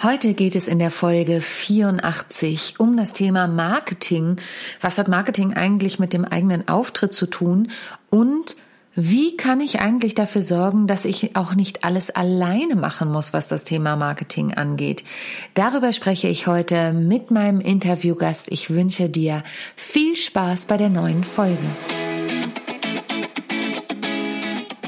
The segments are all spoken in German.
Heute geht es in der Folge 84 um das Thema Marketing. Was hat Marketing eigentlich mit dem eigenen Auftritt zu tun? Und wie kann ich eigentlich dafür sorgen, dass ich auch nicht alles alleine machen muss, was das Thema Marketing angeht? Darüber spreche ich heute mit meinem Interviewgast. Ich wünsche dir viel Spaß bei der neuen Folge.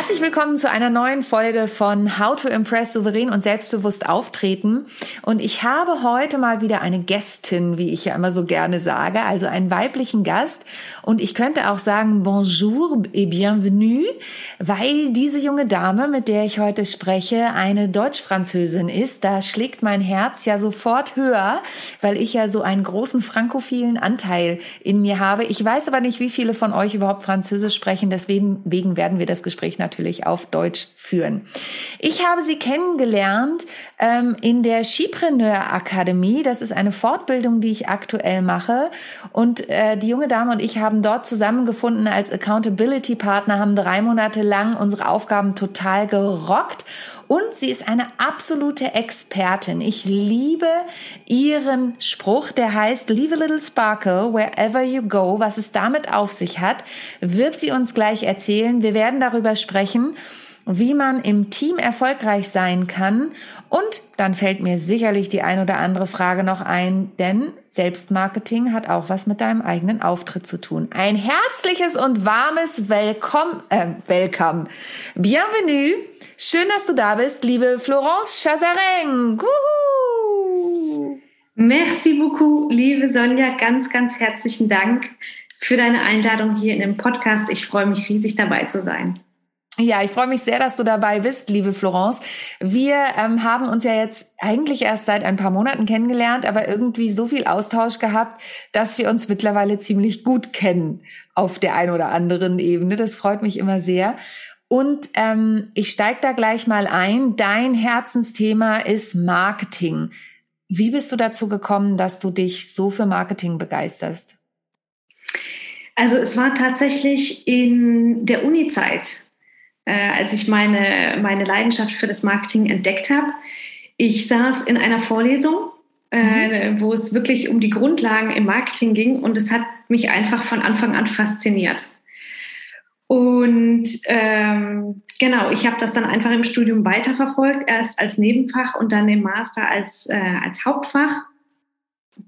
Herzlich willkommen zu einer neuen Folge von How to Impress souverän und selbstbewusst auftreten. Und ich habe heute mal wieder eine Gästin, wie ich ja immer so gerne sage, also einen weiblichen Gast. Und ich könnte auch sagen Bonjour et bienvenue, weil diese junge Dame, mit der ich heute spreche, eine Deutsch-Französin ist. Da schlägt mein Herz ja sofort höher, weil ich ja so einen großen frankophilen Anteil in mir habe. Ich weiß aber nicht, wie viele von euch überhaupt Französisch sprechen. Deswegen werden wir das Gespräch natürlich auf Deutsch führen. Ich habe sie kennengelernt ähm, in der Skipreneur Akademie. Das ist eine Fortbildung, die ich aktuell mache. Und äh, die junge Dame und ich haben dort zusammengefunden als Accountability Partner, haben drei Monate lang unsere Aufgaben total gerockt. Und sie ist eine absolute Expertin. Ich liebe ihren Spruch, der heißt Leave a little sparkle wherever you go. Was es damit auf sich hat, wird sie uns gleich erzählen. Wir werden darüber sprechen wie man im Team erfolgreich sein kann. Und dann fällt mir sicherlich die ein oder andere Frage noch ein, denn Selbstmarketing hat auch was mit deinem eigenen Auftritt zu tun. Ein herzliches und warmes Willkommen, äh, Welcome, Bienvenue. Schön, dass du da bist, liebe Florence Chazareng. Merci beaucoup, liebe Sonja. Ganz, ganz herzlichen Dank für deine Einladung hier in dem Podcast. Ich freue mich riesig dabei zu sein. Ja, ich freue mich sehr, dass du dabei bist, liebe Florence. Wir ähm, haben uns ja jetzt eigentlich erst seit ein paar Monaten kennengelernt, aber irgendwie so viel Austausch gehabt, dass wir uns mittlerweile ziemlich gut kennen auf der einen oder anderen Ebene. Das freut mich immer sehr. Und ähm, ich steige da gleich mal ein. Dein Herzensthema ist Marketing. Wie bist du dazu gekommen, dass du dich so für Marketing begeisterst? Also es war tatsächlich in der Uni-Zeit äh, als ich meine, meine Leidenschaft für das Marketing entdeckt habe. Ich saß in einer Vorlesung, äh, mhm. wo es wirklich um die Grundlagen im Marketing ging und es hat mich einfach von Anfang an fasziniert. Und ähm, genau, ich habe das dann einfach im Studium weiterverfolgt, erst als Nebenfach und dann im Master als, äh, als Hauptfach.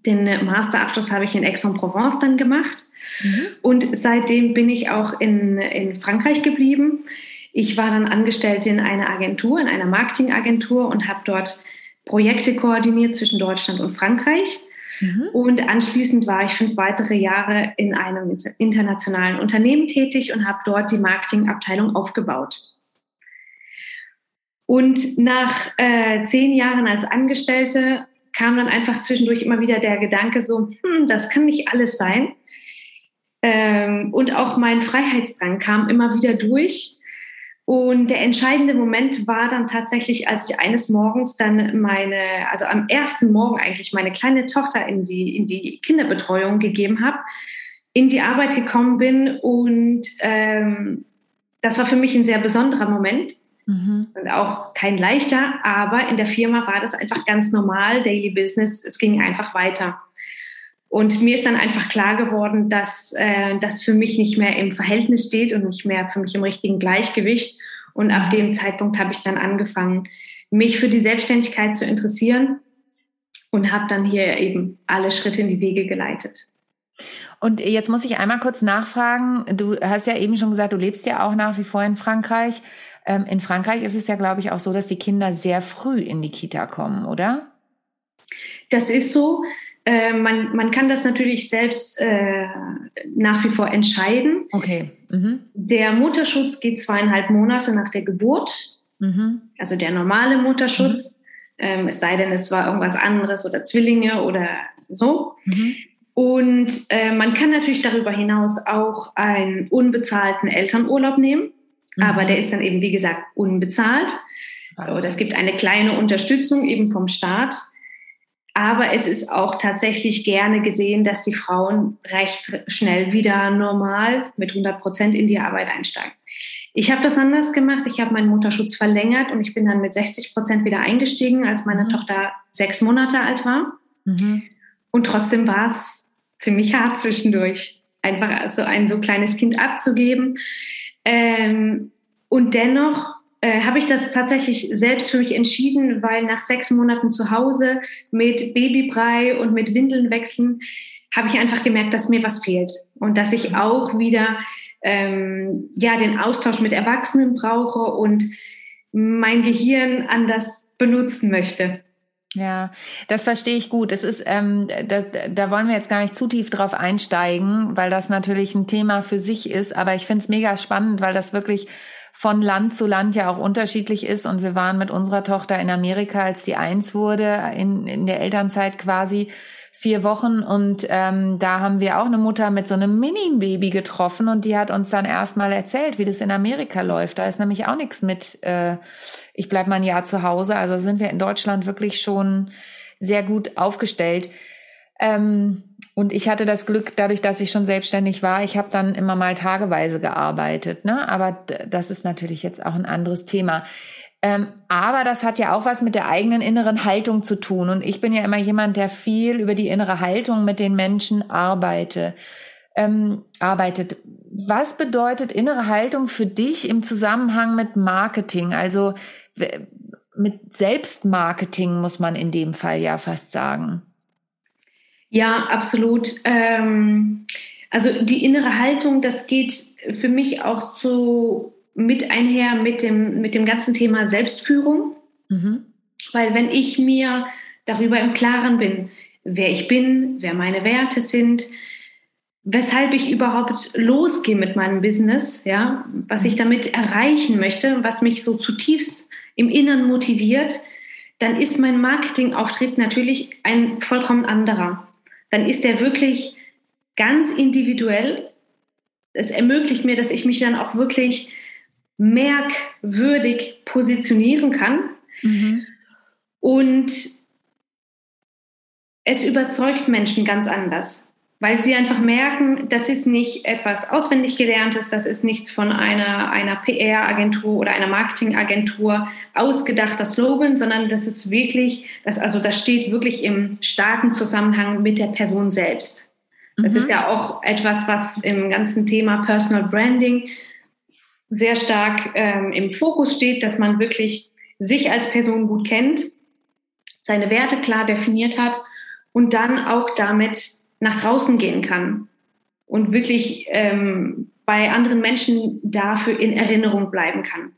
Den Masterabschluss habe ich in Aix-en-Provence dann gemacht. Mhm. Und seitdem bin ich auch in, in Frankreich geblieben. Ich war dann Angestellte in einer Agentur, in einer Marketingagentur und habe dort Projekte koordiniert zwischen Deutschland und Frankreich. Mhm. Und anschließend war ich fünf weitere Jahre in einem internationalen Unternehmen tätig und habe dort die Marketingabteilung aufgebaut. Und nach äh, zehn Jahren als Angestellte kam dann einfach zwischendurch immer wieder der Gedanke so, hm, das kann nicht alles sein. Ähm, und auch mein Freiheitsdrang kam immer wieder durch. Und der entscheidende Moment war dann tatsächlich, als ich eines Morgens dann meine, also am ersten Morgen eigentlich meine kleine Tochter in die, in die Kinderbetreuung gegeben habe, in die Arbeit gekommen bin. Und ähm, das war für mich ein sehr besonderer Moment. Mhm. Und auch kein leichter, aber in der Firma war das einfach ganz normal, Daily Business, es ging einfach weiter. Und mir ist dann einfach klar geworden, dass äh, das für mich nicht mehr im Verhältnis steht und nicht mehr für mich im richtigen Gleichgewicht. Und ab dem Zeitpunkt habe ich dann angefangen, mich für die Selbstständigkeit zu interessieren und habe dann hier eben alle Schritte in die Wege geleitet. Und jetzt muss ich einmal kurz nachfragen. Du hast ja eben schon gesagt, du lebst ja auch nach wie vor in Frankreich. Ähm, in Frankreich ist es ja, glaube ich, auch so, dass die Kinder sehr früh in die Kita kommen, oder? Das ist so. Äh, man, man kann das natürlich selbst äh, nach wie vor entscheiden. Okay. Mhm. Der Mutterschutz geht zweieinhalb Monate nach der Geburt, mhm. also der normale Mutterschutz. Mhm. Ähm, es sei denn, es war irgendwas anderes oder Zwillinge oder so. Mhm. Und äh, man kann natürlich darüber hinaus auch einen unbezahlten Elternurlaub nehmen, mhm. aber der ist dann eben, wie gesagt, unbezahlt. Oder es gibt eine kleine Unterstützung eben vom Staat. Aber es ist auch tatsächlich gerne gesehen, dass die Frauen recht schnell wieder normal mit 100 Prozent in die Arbeit einsteigen. Ich habe das anders gemacht. Ich habe meinen Mutterschutz verlängert und ich bin dann mit 60 Prozent wieder eingestiegen, als meine mhm. Tochter sechs Monate alt war. Mhm. Und trotzdem war es ziemlich hart zwischendurch, einfach so ein so kleines Kind abzugeben. Ähm, und dennoch äh, habe ich das tatsächlich selbst für mich entschieden, weil nach sechs Monaten zu Hause mit Babybrei und mit Windeln wechseln, habe ich einfach gemerkt, dass mir was fehlt und dass ich auch wieder ähm, ja den Austausch mit Erwachsenen brauche und mein Gehirn anders benutzen möchte. Ja, das verstehe ich gut. Es ist, ähm, da, da wollen wir jetzt gar nicht zu tief drauf einsteigen, weil das natürlich ein Thema für sich ist. Aber ich finde es mega spannend, weil das wirklich von Land zu Land ja auch unterschiedlich ist. Und wir waren mit unserer Tochter in Amerika, als die eins wurde, in, in der Elternzeit quasi vier Wochen. Und ähm, da haben wir auch eine Mutter mit so einem Mini-Baby getroffen und die hat uns dann erstmal erzählt, wie das in Amerika läuft. Da ist nämlich auch nichts mit, äh, ich bleib mal ein Jahr zu Hause. Also sind wir in Deutschland wirklich schon sehr gut aufgestellt. Ähm, und ich hatte das Glück, dadurch, dass ich schon selbstständig war, ich habe dann immer mal tageweise gearbeitet. Ne? Aber das ist natürlich jetzt auch ein anderes Thema. Ähm, aber das hat ja auch was mit der eigenen inneren Haltung zu tun. Und ich bin ja immer jemand, der viel über die innere Haltung mit den Menschen arbeite, ähm, arbeitet. Was bedeutet innere Haltung für dich im Zusammenhang mit Marketing? Also mit Selbstmarketing muss man in dem Fall ja fast sagen. Ja, absolut. Ähm, also die innere Haltung, das geht für mich auch so mit einher mit dem, mit dem ganzen Thema Selbstführung. Mhm. Weil wenn ich mir darüber im Klaren bin, wer ich bin, wer meine Werte sind, weshalb ich überhaupt losgehe mit meinem Business, ja, was ich damit erreichen möchte, was mich so zutiefst im Inneren motiviert, dann ist mein Marketingauftritt natürlich ein vollkommen anderer dann ist er wirklich ganz individuell. Es ermöglicht mir, dass ich mich dann auch wirklich merkwürdig positionieren kann. Mhm. Und es überzeugt Menschen ganz anders weil sie einfach merken, das ist nicht etwas auswendig gelerntes, das ist nichts von einer, einer PR-Agentur oder einer Marketing-Agentur ausgedachter Slogan, sondern das ist wirklich, das, also das steht wirklich im starken Zusammenhang mit der Person selbst. Das mhm. ist ja auch etwas, was im ganzen Thema Personal Branding sehr stark ähm, im Fokus steht, dass man wirklich sich als Person gut kennt, seine Werte klar definiert hat und dann auch damit nach draußen gehen kann und wirklich ähm, bei anderen Menschen dafür in Erinnerung bleiben kann.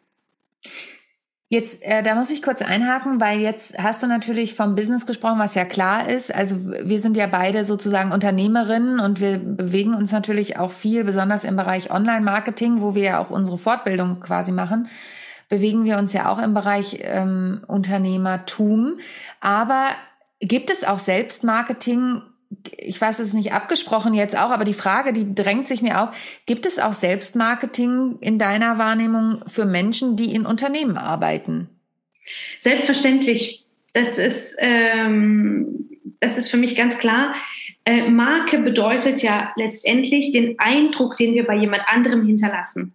Jetzt, äh, da muss ich kurz einhaken, weil jetzt hast du natürlich vom Business gesprochen, was ja klar ist. Also wir sind ja beide sozusagen Unternehmerinnen und wir bewegen uns natürlich auch viel, besonders im Bereich Online-Marketing, wo wir ja auch unsere Fortbildung quasi machen, bewegen wir uns ja auch im Bereich ähm, Unternehmertum. Aber gibt es auch Selbstmarketing ich weiß, es nicht abgesprochen jetzt auch, aber die Frage, die drängt sich mir auf, gibt es auch Selbstmarketing in deiner Wahrnehmung für Menschen, die in Unternehmen arbeiten? Selbstverständlich. Das ist, ähm, das ist für mich ganz klar. Äh, Marke bedeutet ja letztendlich den Eindruck, den wir bei jemand anderem hinterlassen.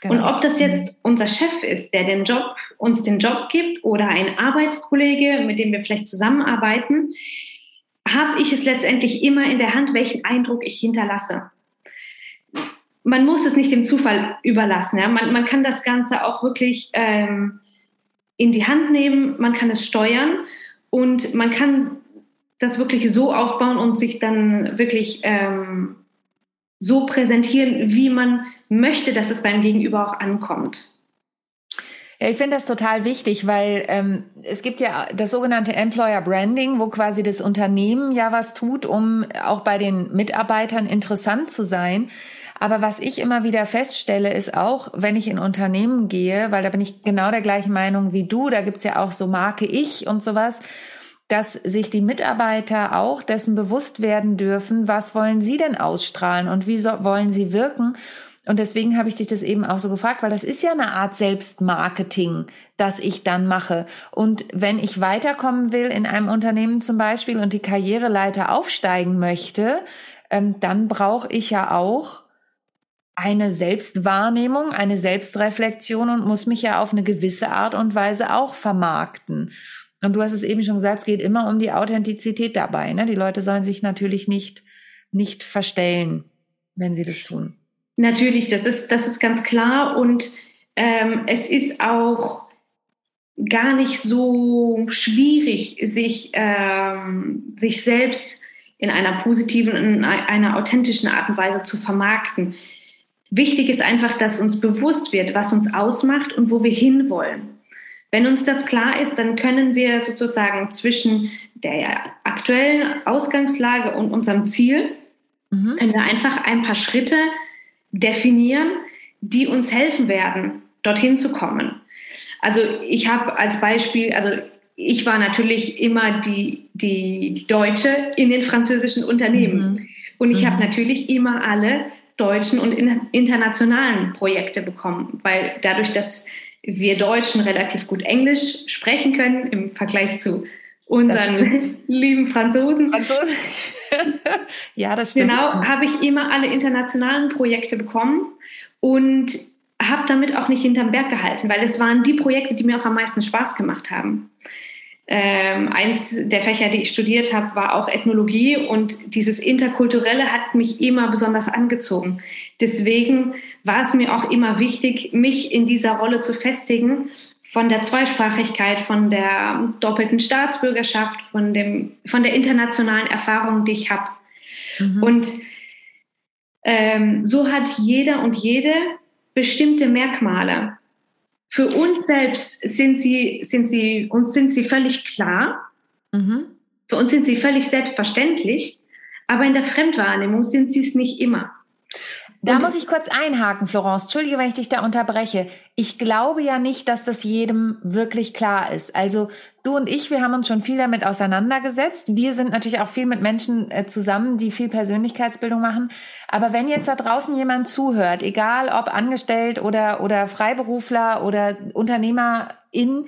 Genau. Und ob das jetzt unser Chef ist, der den Job, uns den Job gibt oder ein Arbeitskollege, mit dem wir vielleicht zusammenarbeiten, habe ich es letztendlich immer in der Hand, welchen Eindruck ich hinterlasse. Man muss es nicht dem Zufall überlassen. Ja? Man, man kann das Ganze auch wirklich ähm, in die Hand nehmen, man kann es steuern und man kann das wirklich so aufbauen und sich dann wirklich ähm, so präsentieren, wie man möchte, dass es beim Gegenüber auch ankommt. Ja, ich finde das total wichtig, weil ähm, es gibt ja das sogenannte Employer Branding, wo quasi das Unternehmen ja was tut, um auch bei den Mitarbeitern interessant zu sein. Aber was ich immer wieder feststelle, ist auch, wenn ich in Unternehmen gehe, weil da bin ich genau der gleichen Meinung wie du, da gibt's ja auch so Marke Ich und sowas. dass sich die Mitarbeiter auch dessen bewusst werden dürfen, was wollen sie denn ausstrahlen und wie so, wollen sie wirken. Und deswegen habe ich dich das eben auch so gefragt, weil das ist ja eine Art Selbstmarketing, das ich dann mache. Und wenn ich weiterkommen will in einem Unternehmen zum Beispiel und die Karriereleiter aufsteigen möchte, ähm, dann brauche ich ja auch eine Selbstwahrnehmung, eine Selbstreflexion und muss mich ja auf eine gewisse Art und Weise auch vermarkten. Und du hast es eben schon gesagt, es geht immer um die Authentizität dabei. Ne? Die Leute sollen sich natürlich nicht, nicht verstellen, wenn sie das tun. Natürlich, das ist, das ist ganz klar. Und ähm, es ist auch gar nicht so schwierig, sich, ähm, sich selbst in einer positiven, in einer authentischen Art und Weise zu vermarkten. Wichtig ist einfach, dass uns bewusst wird, was uns ausmacht und wo wir hinwollen. Wenn uns das klar ist, dann können wir sozusagen zwischen der aktuellen Ausgangslage und unserem Ziel, mhm. können wir einfach ein paar Schritte definieren, die uns helfen werden, dorthin zu kommen. Also ich habe als Beispiel, also ich war natürlich immer die, die Deutsche in den französischen Unternehmen. Mhm. Und ich mhm. habe natürlich immer alle deutschen und internationalen Projekte bekommen, weil dadurch, dass wir Deutschen relativ gut Englisch sprechen können im Vergleich zu unseren lieben Franzosen. Franzosen. ja, das stimmt. Genau, habe ich immer alle internationalen Projekte bekommen und habe damit auch nicht hinterm Berg gehalten, weil es waren die Projekte, die mir auch am meisten Spaß gemacht haben. Ähm, eins der Fächer, die ich studiert habe, war auch Ethnologie und dieses Interkulturelle hat mich immer besonders angezogen. Deswegen war es mir auch immer wichtig, mich in dieser Rolle zu festigen, von der Zweisprachigkeit, von der doppelten Staatsbürgerschaft, von, dem, von der internationalen Erfahrung, die ich habe. Mhm. Und ähm, so hat jeder und jede bestimmte Merkmale. Für uns selbst sind sie, sind sie, uns sind sie völlig klar. Mhm. Für uns sind sie völlig selbstverständlich. Aber in der Fremdwahrnehmung sind sie es nicht immer. Da und muss ich kurz einhaken, Florence. Entschuldige, wenn ich dich da unterbreche. Ich glaube ja nicht, dass das jedem wirklich klar ist. Also du und ich, wir haben uns schon viel damit auseinandergesetzt. Wir sind natürlich auch viel mit Menschen äh, zusammen, die viel Persönlichkeitsbildung machen. Aber wenn jetzt da draußen jemand zuhört, egal ob angestellt oder, oder Freiberufler oder Unternehmerin,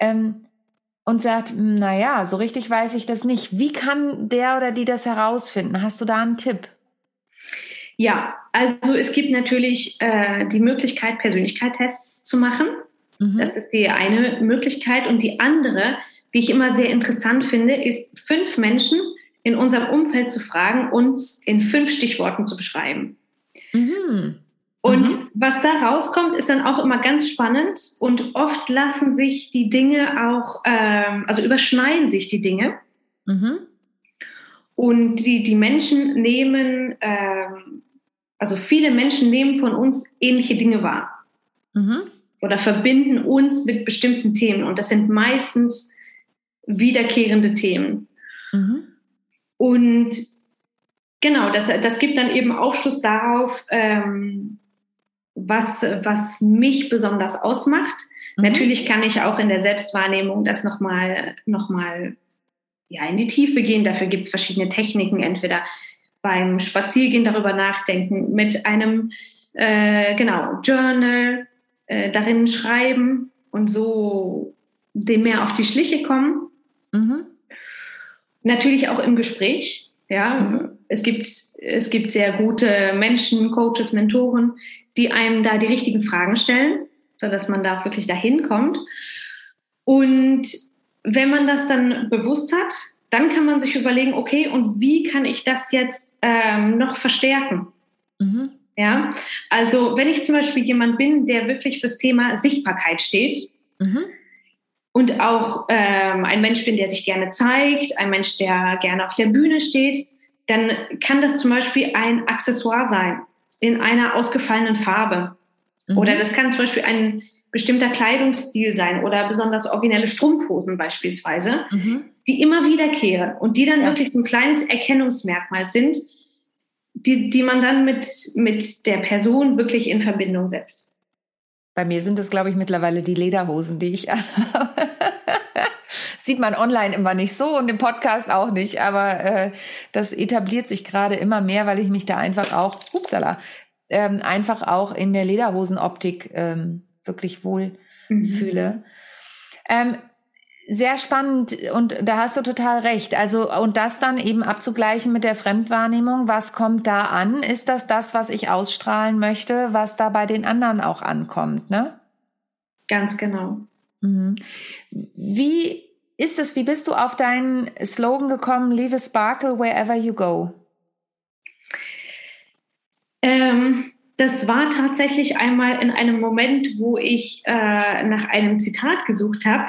ähm, und sagt, hm, na ja, so richtig weiß ich das nicht. Wie kann der oder die das herausfinden? Hast du da einen Tipp? Ja, also es gibt natürlich äh, die Möglichkeit, Persönlichkeitstests zu machen. Mhm. Das ist die eine Möglichkeit. Und die andere, die ich immer sehr interessant finde, ist, fünf Menschen in unserem Umfeld zu fragen und in fünf Stichworten zu beschreiben. Mhm. Und mhm. was da rauskommt, ist dann auch immer ganz spannend und oft lassen sich die Dinge auch, ähm, also überschneiden sich die Dinge. Mhm. Und die, die Menschen nehmen ähm, also viele Menschen nehmen von uns ähnliche Dinge wahr mhm. oder verbinden uns mit bestimmten Themen und das sind meistens wiederkehrende Themen. Mhm. Und genau, das, das gibt dann eben Aufschluss darauf, ähm, was, was mich besonders ausmacht. Mhm. Natürlich kann ich auch in der Selbstwahrnehmung das nochmal noch mal, ja, in die Tiefe gehen. Dafür gibt es verschiedene Techniken, entweder beim Spaziergehen darüber nachdenken, mit einem äh, genau Journal äh, darin schreiben und so dem mehr auf die Schliche kommen. Mhm. Natürlich auch im Gespräch. Ja, mhm. es gibt es gibt sehr gute Menschen, Coaches, Mentoren, die einem da die richtigen Fragen stellen, sodass man da wirklich dahin kommt. Und wenn man das dann bewusst hat, dann kann man sich überlegen, okay, und wie kann ich das jetzt ähm, noch verstärken? Mhm. Ja, also wenn ich zum Beispiel jemand bin, der wirklich fürs Thema Sichtbarkeit steht mhm. und auch ähm, ein Mensch bin, der sich gerne zeigt, ein Mensch, der gerne auf der Bühne steht, dann kann das zum Beispiel ein Accessoire sein in einer ausgefallenen Farbe. Mhm. Oder das kann zum Beispiel ein bestimmter Kleidungsstil sein oder besonders originelle Strumpfhosen beispielsweise, mhm. Die immer wiederkehren und die dann ja. wirklich so ein kleines Erkennungsmerkmal sind, die, die man dann mit, mit der Person wirklich in Verbindung setzt. Bei mir sind es, glaube ich, mittlerweile die Lederhosen, die ich anhabe. Sieht man online immer nicht so und im Podcast auch nicht, aber äh, das etabliert sich gerade immer mehr, weil ich mich da einfach auch, upsala, ähm, einfach auch in der Lederhosenoptik ähm, wirklich wohl mhm. fühle. Ähm, sehr spannend und da hast du total recht. Also und das dann eben abzugleichen mit der Fremdwahrnehmung, was kommt da an? Ist das das, was ich ausstrahlen möchte, was da bei den anderen auch ankommt, ne? Ganz genau. Mhm. Wie ist es? Wie bist du auf deinen Slogan gekommen? Leave a sparkle wherever you go. Ähm, das war tatsächlich einmal in einem Moment, wo ich äh, nach einem Zitat gesucht habe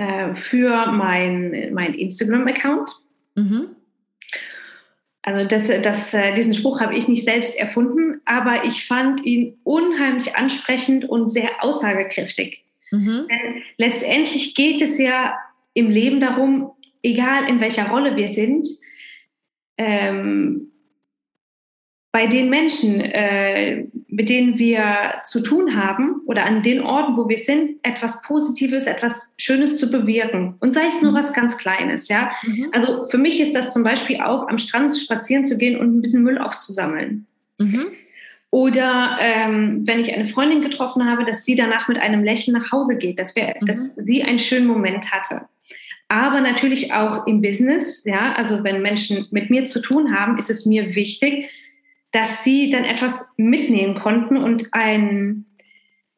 äh, für mein, mein Instagram-Account. Mhm. Also das, das, äh, diesen Spruch habe ich nicht selbst erfunden, aber ich fand ihn unheimlich ansprechend und sehr aussagekräftig. Mhm. Denn letztendlich geht es ja im Leben darum, egal in welcher Rolle wir sind, ähm, bei den Menschen, äh, mit denen wir zu tun haben oder an den Orten, wo wir sind, etwas Positives, etwas Schönes zu bewirken. Und sei es nur mhm. was ganz Kleines, ja. Mhm. Also für mich ist das zum Beispiel auch, am Strand spazieren zu gehen und ein bisschen Müll aufzusammeln. Mhm. Oder ähm, wenn ich eine Freundin getroffen habe, dass sie danach mit einem Lächeln nach Hause geht, dass, wir, mhm. dass sie einen schönen Moment hatte. Aber natürlich auch im Business, ja, also wenn Menschen mit mir zu tun haben, ist es mir wichtig, dass sie dann etwas mitnehmen konnten und ein,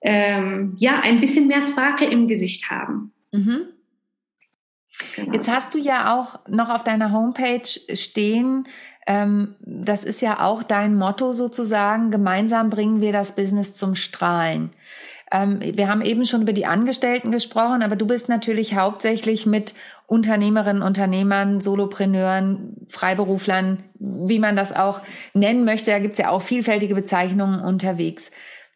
ähm, ja, ein bisschen mehr Sparkle im Gesicht haben. Mhm. Genau. Jetzt hast du ja auch noch auf deiner Homepage stehen, ähm, das ist ja auch dein Motto sozusagen, gemeinsam bringen wir das Business zum Strahlen. Ähm, wir haben eben schon über die Angestellten gesprochen, aber du bist natürlich hauptsächlich mit Unternehmerinnen, Unternehmern, Solopreneuren, Freiberuflern, wie man das auch nennen möchte. Da gibt's ja auch vielfältige Bezeichnungen unterwegs.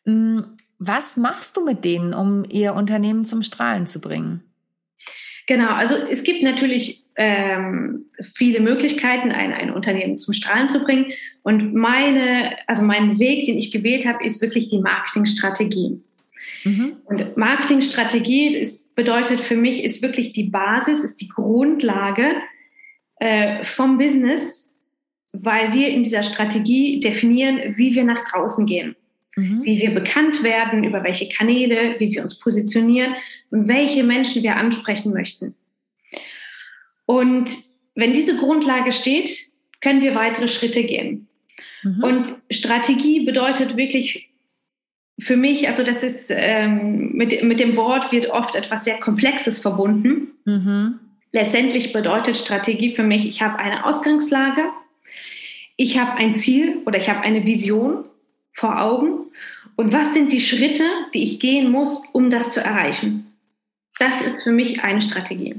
Hm, was machst du mit denen, um ihr Unternehmen zum Strahlen zu bringen? Genau, also es gibt natürlich ähm, viele Möglichkeiten, ein, ein Unternehmen zum Strahlen zu bringen. Und meine, also mein Weg, den ich gewählt habe, ist wirklich die Marketingstrategie. Mhm. Und Marketingstrategie ist, bedeutet für mich, ist wirklich die Basis, ist die Grundlage äh, vom Business, weil wir in dieser Strategie definieren, wie wir nach draußen gehen, mhm. wie wir bekannt werden, über welche Kanäle, wie wir uns positionieren und welche Menschen wir ansprechen möchten. Und wenn diese Grundlage steht, können wir weitere Schritte gehen. Mhm. Und Strategie bedeutet wirklich für mich, also das ist ähm, mit, mit dem Wort wird oft etwas sehr Komplexes verbunden. Mhm. Letztendlich bedeutet Strategie für mich, ich habe eine Ausgangslage, ich habe ein Ziel oder ich habe eine Vision vor Augen und was sind die Schritte, die ich gehen muss, um das zu erreichen. Das ist für mich eine Strategie.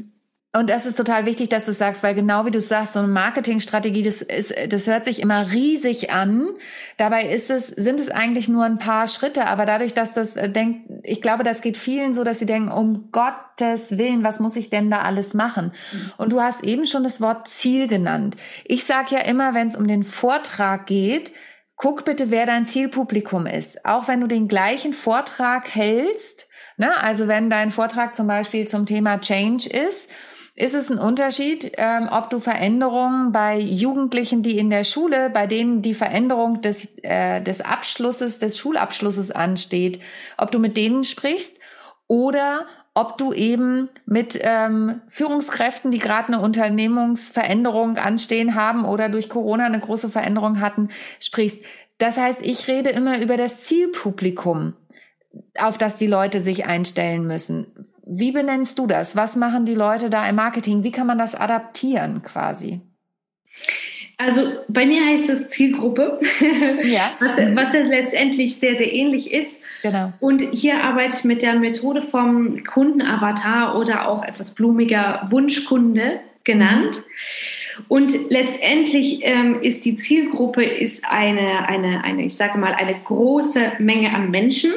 Und das ist total wichtig, dass du sagst, weil genau wie du sagst, so eine Marketingstrategie, das ist, das hört sich immer riesig an. Dabei ist es, sind es eigentlich nur ein paar Schritte. Aber dadurch, dass das äh, denkt, ich glaube, das geht vielen so, dass sie denken, um Gottes Willen, was muss ich denn da alles machen? Mhm. Und du hast eben schon das Wort Ziel genannt. Ich sage ja immer, wenn es um den Vortrag geht, guck bitte, wer dein Zielpublikum ist. Auch wenn du den gleichen Vortrag hältst, ne? also wenn dein Vortrag zum Beispiel zum Thema Change ist, ist es ein Unterschied, ähm, ob du Veränderungen bei Jugendlichen, die in der Schule, bei denen die Veränderung des, äh, des Abschlusses, des Schulabschlusses ansteht, ob du mit denen sprichst oder ob du eben mit ähm, Führungskräften, die gerade eine Unternehmungsveränderung anstehen haben oder durch Corona eine große Veränderung hatten, sprichst. Das heißt, ich rede immer über das Zielpublikum, auf das die Leute sich einstellen müssen. Wie benennst du das? Was machen die Leute da im Marketing? Wie kann man das adaptieren quasi? Also bei mir heißt es Zielgruppe, ja. was, was ja letztendlich sehr, sehr ähnlich ist. Genau. Und hier arbeite ich mit der Methode vom Kundenavatar oder auch etwas blumiger Wunschkunde genannt. Mhm. Und letztendlich ähm, ist die Zielgruppe ist eine, eine, eine, ich sage mal, eine große Menge an Menschen,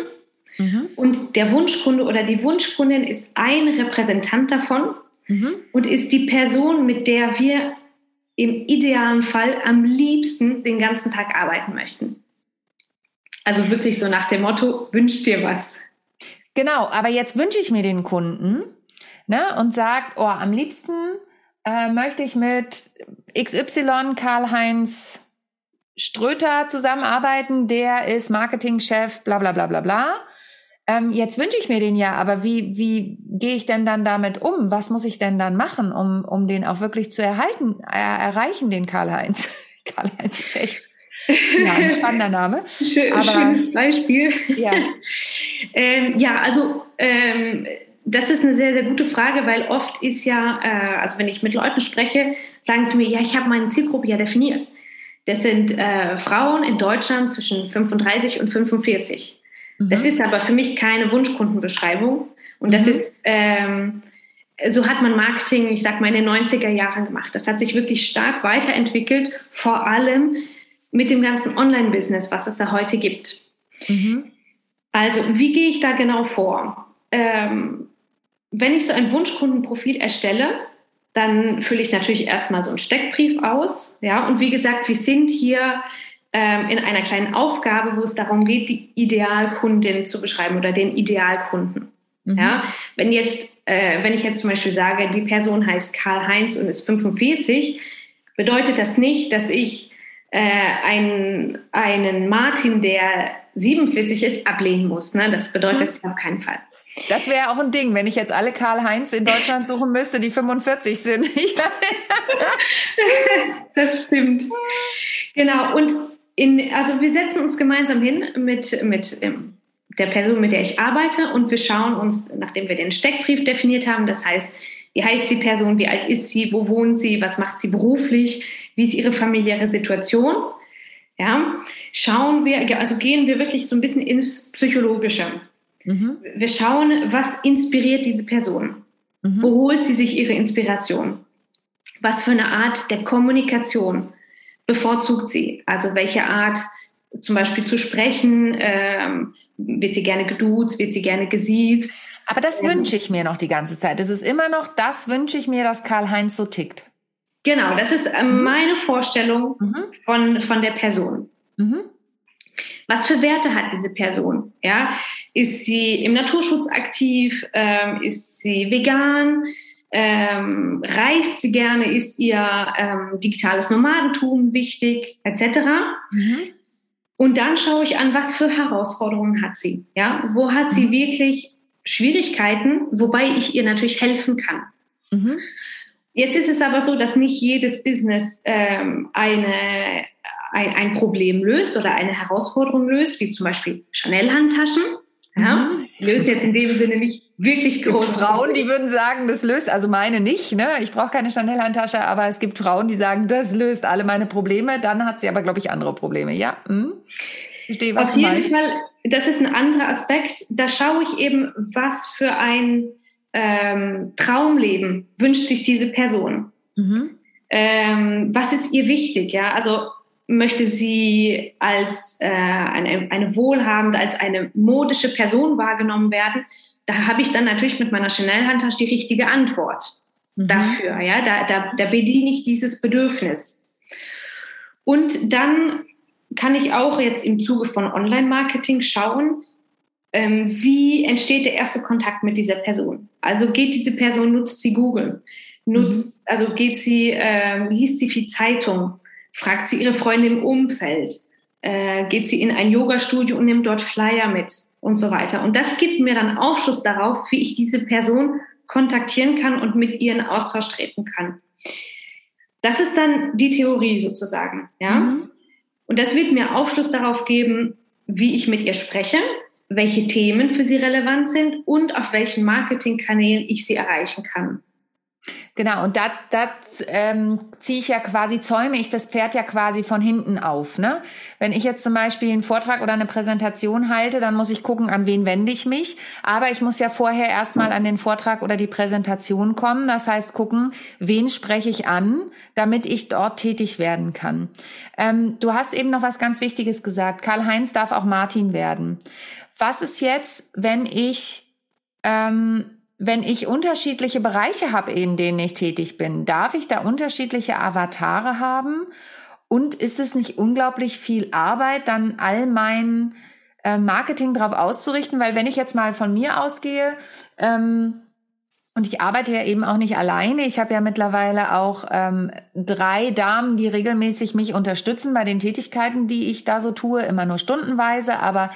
Mhm. Und der Wunschkunde oder die Wunschkundin ist ein Repräsentant davon mhm. und ist die Person, mit der wir im idealen Fall am liebsten den ganzen Tag arbeiten möchten. Also wirklich so nach dem Motto, wünsch dir was. Genau, aber jetzt wünsche ich mir den Kunden ne, und sagt, oh, am liebsten äh, möchte ich mit XY Karl-Heinz Ströter zusammenarbeiten, der ist Marketingchef, bla bla bla bla bla. Ähm, jetzt wünsche ich mir den ja, aber wie, wie gehe ich denn dann damit um? Was muss ich denn dann machen, um, um den auch wirklich zu erhalten, äh, erreichen, den Karl-Heinz? Karl-Heinz ist echt ja, ein spannender Name. Schön, aber, schönes Beispiel. Ja, ähm, ja also ähm, das ist eine sehr, sehr gute Frage, weil oft ist ja, äh, also wenn ich mit Leuten spreche, sagen sie mir, ja, ich habe meine Zielgruppe ja definiert. Das sind äh, Frauen in Deutschland zwischen 35 und 45. Mhm. Das ist aber für mich keine Wunschkundenbeschreibung. Und das mhm. ist, ähm, so hat man Marketing, ich sag mal, in den 90er Jahren gemacht. Das hat sich wirklich stark weiterentwickelt, vor allem mit dem ganzen Online-Business, was es da heute gibt. Mhm. Also, wie gehe ich da genau vor? Ähm, wenn ich so ein Wunschkundenprofil erstelle, dann fülle ich natürlich erstmal so einen Steckbrief aus. Ja, und wie gesagt, wir sind hier in einer kleinen Aufgabe, wo es darum geht, die Idealkundin zu beschreiben oder den Idealkunden. Mhm. Ja, wenn jetzt, äh, wenn ich jetzt zum Beispiel sage, die Person heißt Karl-Heinz und ist 45, bedeutet das nicht, dass ich äh, einen, einen Martin, der 47 ist, ablehnen muss. Ne? Das bedeutet es mhm. auf keinen Fall. Das wäre auch ein Ding, wenn ich jetzt alle Karl-Heinz in Deutschland suchen müsste, die 45 sind. das stimmt. Genau. Und in, also wir setzen uns gemeinsam hin mit, mit ähm, der Person, mit der ich arbeite und wir schauen uns, nachdem wir den Steckbrief definiert haben, das heißt, wie heißt die Person, wie alt ist sie, wo wohnt sie, was macht sie beruflich, wie ist ihre familiäre Situation, ja, schauen wir, also gehen wir wirklich so ein bisschen ins Psychologische. Mhm. Wir schauen, was inspiriert diese Person? Mhm. Wo holt sie sich ihre Inspiration? Was für eine Art der Kommunikation bevorzugt sie? Also welche Art zum Beispiel zu sprechen? Ähm, wird sie gerne geduzt? Wird sie gerne gesiezt? Aber das ähm, wünsche ich mir noch die ganze Zeit. Es ist immer noch, das wünsche ich mir, dass Karl-Heinz so tickt. Genau, das ist ähm, mhm. meine Vorstellung mhm. von, von der Person. Mhm. Was für Werte hat diese Person? Ja, ist sie im Naturschutz aktiv? Ähm, ist sie vegan? Ähm, reist sie gerne? Ist ihr ähm, digitales Nomadentum wichtig? Etc. Mhm. Und dann schaue ich an, was für Herausforderungen hat sie? Ja, wo hat sie mhm. wirklich Schwierigkeiten, wobei ich ihr natürlich helfen kann? Mhm. Jetzt ist es aber so, dass nicht jedes Business ähm, eine ein, ein Problem löst oder eine Herausforderung löst, wie zum Beispiel Chanel-Handtaschen. Ja, mhm. löst jetzt in dem Sinne nicht wirklich große Frauen, die würden sagen, das löst, also meine nicht, ne? Ich brauche keine Chanel-Handtasche, aber es gibt Frauen, die sagen, das löst alle meine Probleme. Dann hat sie aber, glaube ich, andere Probleme. Ja, hm? verstehe, was Auf du jeden Fall, das ist ein anderer Aspekt. Da schaue ich eben, was für ein ähm, Traumleben wünscht sich diese Person. Mhm. Ähm, was ist ihr wichtig? Ja, also möchte sie als äh, eine, eine wohlhabende, als eine modische Person wahrgenommen werden, da habe ich dann natürlich mit meiner Chanel-Handtasche die richtige Antwort mhm. dafür. Ja? Da, da, da bediene ich dieses Bedürfnis. Und dann kann ich auch jetzt im Zuge von Online-Marketing schauen, ähm, wie entsteht der erste Kontakt mit dieser Person. Also geht diese Person, nutzt sie Google, nutzt, mhm. also geht sie, äh, liest sie viel Zeitung, Fragt sie ihre Freunde im Umfeld? Äh, geht sie in ein Yoga-Studio und nimmt dort Flyer mit und so weiter. Und das gibt mir dann Aufschluss darauf, wie ich diese Person kontaktieren kann und mit ihr in Austausch treten kann. Das ist dann die Theorie sozusagen, ja. Mhm. Und das wird mir Aufschluss darauf geben, wie ich mit ihr spreche, welche Themen für sie relevant sind und auf welchen Marketingkanälen ich sie erreichen kann. Genau, und da, da ähm, ziehe ich ja quasi, zäume ich das Pferd ja quasi von hinten auf. Ne? Wenn ich jetzt zum Beispiel einen Vortrag oder eine Präsentation halte, dann muss ich gucken, an wen wende ich mich. Aber ich muss ja vorher erstmal an den Vortrag oder die Präsentation kommen. Das heißt, gucken, wen spreche ich an, damit ich dort tätig werden kann. Ähm, du hast eben noch was ganz Wichtiges gesagt. Karl-Heinz darf auch Martin werden. Was ist jetzt, wenn ich... Ähm, wenn ich unterschiedliche Bereiche habe, in denen ich tätig bin, darf ich da unterschiedliche Avatare haben? Und ist es nicht unglaublich viel Arbeit, dann all meinen äh, Marketing darauf auszurichten, weil wenn ich jetzt mal von mir ausgehe, ähm, und ich arbeite ja eben auch nicht alleine. Ich habe ja mittlerweile auch ähm, drei Damen, die regelmäßig mich unterstützen bei den Tätigkeiten, die ich da so tue, immer nur stundenweise, aber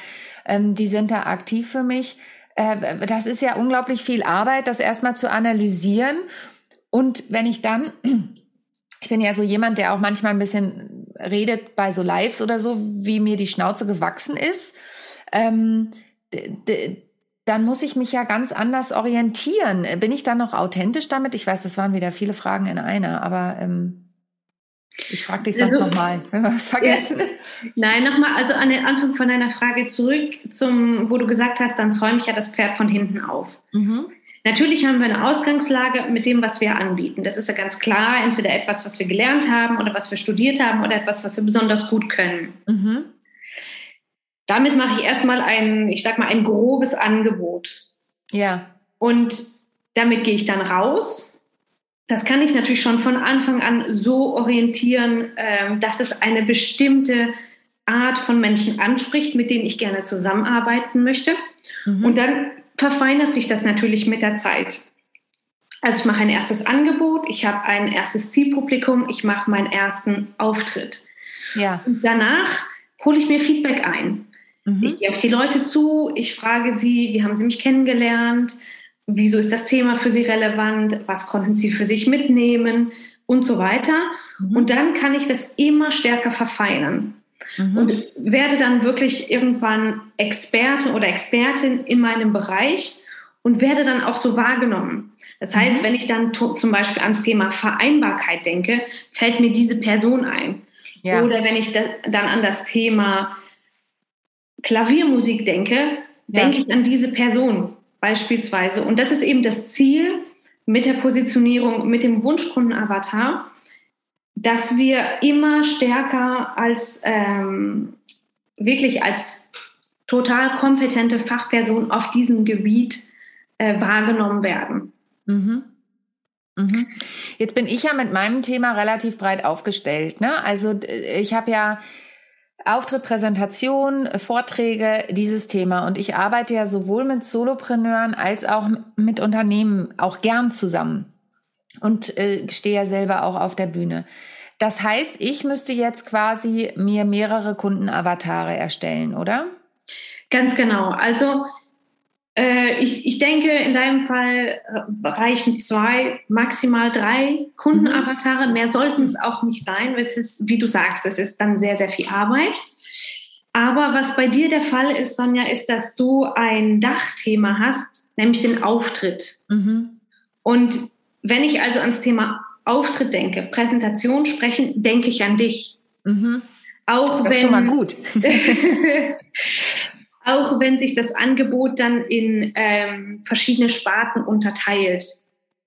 ähm, die sind da aktiv für mich. Äh, das ist ja unglaublich viel Arbeit, das erstmal zu analysieren. Und wenn ich dann, ich bin ja so jemand, der auch manchmal ein bisschen redet bei so Lives oder so, wie mir die Schnauze gewachsen ist. Ähm, dann muss ich mich ja ganz anders orientieren. Bin ich dann noch authentisch damit? Ich weiß, das waren wieder viele Fragen in einer, aber ähm, ich frage dich sonst also, nochmal, wenn wir was vergessen. Ja, nein, nochmal, also an den Anfang von deiner Frage zurück, zum, wo du gesagt hast, dann zäume ich ja das Pferd von hinten auf. Mhm. Natürlich haben wir eine Ausgangslage mit dem, was wir anbieten. Das ist ja ganz klar, entweder etwas, was wir gelernt haben oder was wir studiert haben oder etwas, was wir besonders gut können. Mhm. Damit mache ich erstmal ein, ich sag mal, ein grobes Angebot. Ja. Und damit gehe ich dann raus. Das kann ich natürlich schon von Anfang an so orientieren, ähm, dass es eine bestimmte Art von Menschen anspricht, mit denen ich gerne zusammenarbeiten möchte. Mhm. Und dann verfeinert sich das natürlich mit der Zeit. Also ich mache ein erstes Angebot, ich habe ein erstes Zielpublikum, ich mache meinen ersten Auftritt. Ja. Und danach hole ich mir Feedback ein. Mhm. Ich gehe auf die Leute zu, ich frage sie, wie haben sie mich kennengelernt, wieso ist das Thema für sie relevant, was konnten sie für sich mitnehmen und so weiter. Mhm. Und dann kann ich das immer stärker verfeinern. Mhm. Und werde dann wirklich irgendwann Experte oder Expertin in meinem Bereich und werde dann auch so wahrgenommen. Das heißt, mhm. wenn ich dann zum Beispiel ans Thema Vereinbarkeit denke, fällt mir diese Person ein. Ja. Oder wenn ich dann an das Thema Klaviermusik denke, ja. denke ich an diese Person beispielsweise. Und das ist eben das Ziel mit der Positionierung, mit dem Wunschkundenavatar, dass wir immer stärker als ähm, wirklich als total kompetente Fachperson auf diesem Gebiet äh, wahrgenommen werden. Mhm. Mhm. Jetzt bin ich ja mit meinem Thema relativ breit aufgestellt. Ne? Also ich habe ja Auftritt, Präsentation, Vorträge, dieses Thema. Und ich arbeite ja sowohl mit Solopreneuren als auch mit Unternehmen auch gern zusammen und äh, stehe ja selber auch auf der Bühne. Das heißt, ich müsste jetzt quasi mir mehrere Kundenavatare erstellen, oder? Ganz genau. Also äh, ich, ich denke, in deinem Fall äh, reichen zwei, maximal drei Kundenavatare. Mehr sollten es auch nicht sein, weil es ist, wie du sagst, es ist dann sehr, sehr viel Arbeit. Aber was bei dir der Fall ist, Sonja, ist, dass du ein Dachthema hast, nämlich den Auftritt. Mhm. Und wenn ich also ans Thema Auftritt denke, Präsentation sprechen, denke ich an dich. Mhm. Auch das wenn, ist schon mal gut. auch wenn sich das Angebot dann in ähm, verschiedene Sparten unterteilt.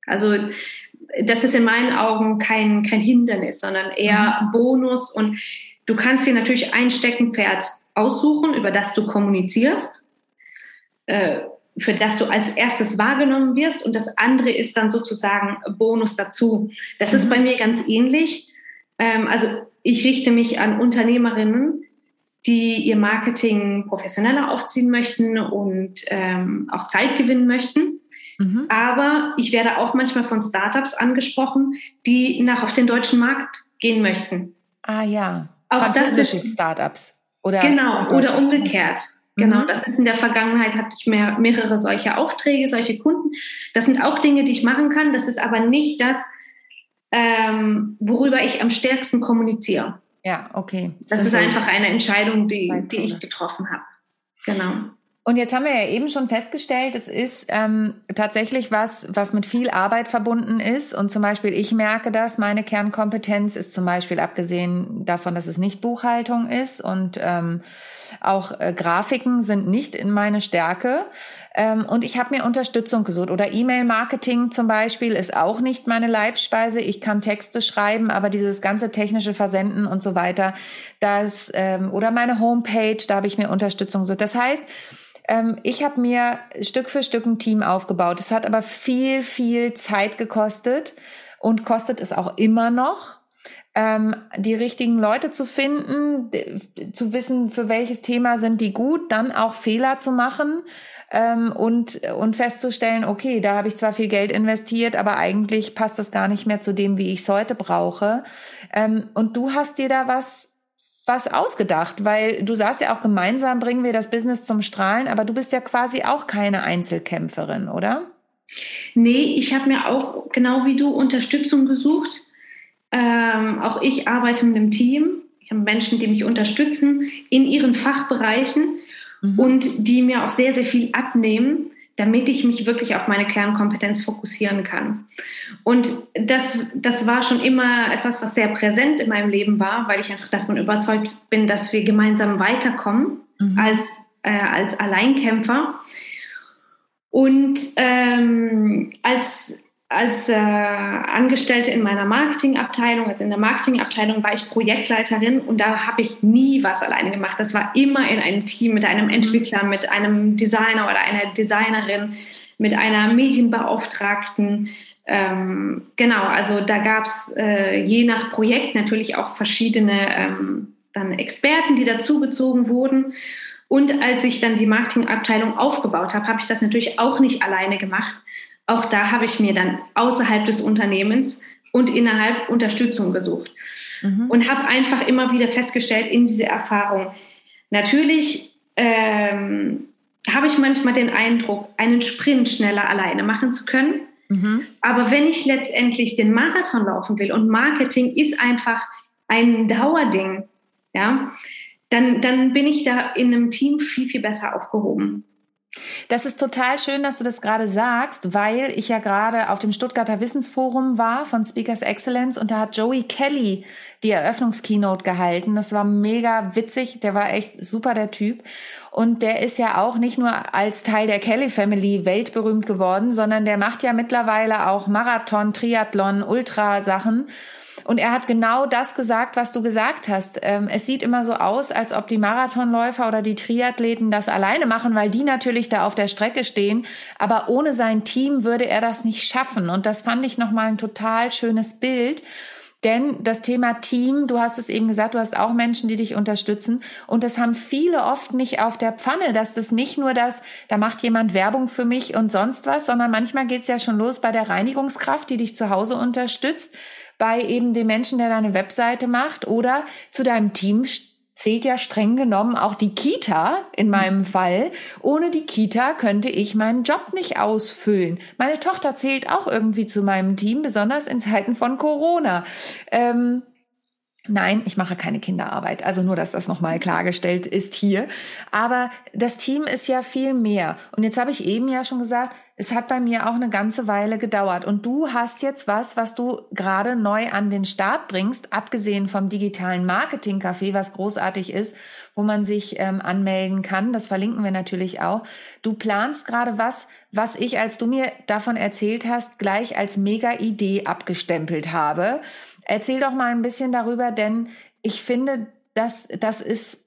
Also das ist in meinen Augen kein, kein Hindernis, sondern eher mhm. Bonus. Und du kannst dir natürlich ein Steckenpferd aussuchen, über das du kommunizierst, äh, für das du als erstes wahrgenommen wirst. Und das andere ist dann sozusagen Bonus dazu. Das mhm. ist bei mir ganz ähnlich. Ähm, also ich richte mich an Unternehmerinnen, die ihr Marketing professioneller aufziehen möchten und ähm, auch Zeit gewinnen möchten. Mhm. Aber ich werde auch manchmal von Startups angesprochen, die nach auf den deutschen Markt gehen möchten. Ah ja, auch französische ist, Startups oder genau oder umgekehrt. Genau, mhm. das ist in der Vergangenheit hatte ich mehr, mehrere solche Aufträge, solche Kunden. Das sind auch Dinge, die ich machen kann. Das ist aber nicht das, ähm, worüber ich am stärksten kommuniziere. Ja, okay. Das, das ist einfach eine Entscheidung, die, die ich getroffen habe. Genau. Und jetzt haben wir ja eben schon festgestellt, es ist ähm, tatsächlich was, was mit viel Arbeit verbunden ist. Und zum Beispiel, ich merke das, meine Kernkompetenz ist zum Beispiel, abgesehen davon, dass es nicht Buchhaltung ist und ähm, auch äh, Grafiken sind nicht in meine Stärke. Ähm, und ich habe mir Unterstützung gesucht. Oder E-Mail-Marketing zum Beispiel ist auch nicht meine Leibspeise. Ich kann Texte schreiben, aber dieses ganze technische Versenden und so weiter, das, ähm, oder meine Homepage, da habe ich mir Unterstützung gesucht. Das heißt, ähm, ich habe mir Stück für Stück ein Team aufgebaut. Es hat aber viel, viel Zeit gekostet und kostet es auch immer noch. Ähm, die richtigen Leute zu finden, zu wissen, für welches Thema sind die gut, dann auch Fehler zu machen ähm, und, und festzustellen, okay, da habe ich zwar viel Geld investiert, aber eigentlich passt das gar nicht mehr zu dem, wie ich es heute brauche. Ähm, und du hast dir da was was ausgedacht, weil du sagst ja auch gemeinsam bringen wir das Business zum Strahlen, aber du bist ja quasi auch keine Einzelkämpferin, oder? Nee, ich habe mir auch genau wie du Unterstützung gesucht. Ähm, auch ich arbeite mit einem Team. Ich habe Menschen, die mich unterstützen in ihren Fachbereichen mhm. und die mir auch sehr, sehr viel abnehmen, damit ich mich wirklich auf meine Kernkompetenz fokussieren kann. Und das, das war schon immer etwas, was sehr präsent in meinem Leben war, weil ich einfach davon überzeugt bin, dass wir gemeinsam weiterkommen mhm. als, äh, als Alleinkämpfer. Und ähm, als als äh, Angestellte in meiner Marketingabteilung, also in der Marketingabteilung war ich Projektleiterin und da habe ich nie was alleine gemacht. Das war immer in einem Team mit einem Entwickler, mit einem Designer oder einer Designerin, mit einer Medienbeauftragten. Ähm, genau, also da gab es äh, je nach Projekt natürlich auch verschiedene ähm, dann Experten, die dazugezogen wurden. Und als ich dann die Marketingabteilung aufgebaut habe, habe ich das natürlich auch nicht alleine gemacht, auch da habe ich mir dann außerhalb des Unternehmens und innerhalb Unterstützung gesucht mhm. und habe einfach immer wieder festgestellt in dieser Erfahrung, natürlich ähm, habe ich manchmal den Eindruck, einen Sprint schneller alleine machen zu können. Mhm. Aber wenn ich letztendlich den Marathon laufen will und Marketing ist einfach ein Dauerding, ja, dann, dann bin ich da in einem Team viel, viel besser aufgehoben. Das ist total schön, dass du das gerade sagst, weil ich ja gerade auf dem Stuttgarter Wissensforum war von Speakers Excellence und da hat Joey Kelly die Eröffnungskeynote gehalten. Das war mega witzig, der war echt super der Typ. Und der ist ja auch nicht nur als Teil der Kelly Family weltberühmt geworden, sondern der macht ja mittlerweile auch Marathon, Triathlon, Ultra Sachen und er hat genau das gesagt, was du gesagt hast. Ähm, es sieht immer so aus, als ob die Marathonläufer oder die Triathleten das alleine machen, weil die natürlich da auf der Strecke stehen. Aber ohne sein Team würde er das nicht schaffen. Und das fand ich nochmal ein total schönes Bild. Denn das Thema Team, du hast es eben gesagt, du hast auch Menschen, die dich unterstützen. Und das haben viele oft nicht auf der Pfanne, dass das nicht nur das, da macht jemand Werbung für mich und sonst was, sondern manchmal geht's ja schon los bei der Reinigungskraft, die dich zu Hause unterstützt bei eben dem Menschen, der deine Webseite macht oder zu deinem Team zählt ja streng genommen auch die Kita in meinem Fall. Ohne die Kita könnte ich meinen Job nicht ausfüllen. Meine Tochter zählt auch irgendwie zu meinem Team, besonders in Zeiten von Corona. Ähm, Nein, ich mache keine Kinderarbeit. Also nur, dass das nochmal klargestellt ist hier. Aber das Team ist ja viel mehr. Und jetzt habe ich eben ja schon gesagt, es hat bei mir auch eine ganze Weile gedauert. Und du hast jetzt was, was du gerade neu an den Start bringst, abgesehen vom digitalen Marketing-Café, was großartig ist, wo man sich ähm, anmelden kann. Das verlinken wir natürlich auch. Du planst gerade was, was ich, als du mir davon erzählt hast, gleich als Mega-Idee abgestempelt habe. Erzähl doch mal ein bisschen darüber, denn ich finde, dass das ist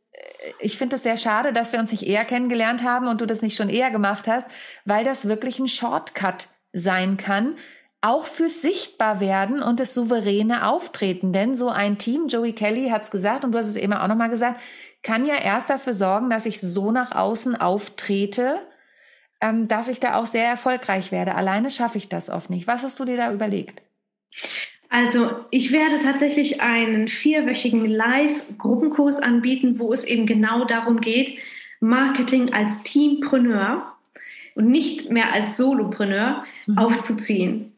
ich finde es sehr schade, dass wir uns nicht eher kennengelernt haben und du das nicht schon eher gemacht hast, weil das wirklich ein Shortcut sein kann, auch fürs Sichtbarwerden und das souveräne Auftreten. Denn so ein Team, Joey Kelly hat es gesagt und du hast es eben auch nochmal gesagt, kann ja erst dafür sorgen, dass ich so nach außen auftrete, ähm, dass ich da auch sehr erfolgreich werde. Alleine schaffe ich das oft nicht. Was hast du dir da überlegt? Also ich werde tatsächlich einen vierwöchigen Live-Gruppenkurs anbieten, wo es eben genau darum geht, Marketing als Teampreneur und nicht mehr als Solopreneur mhm. aufzuziehen.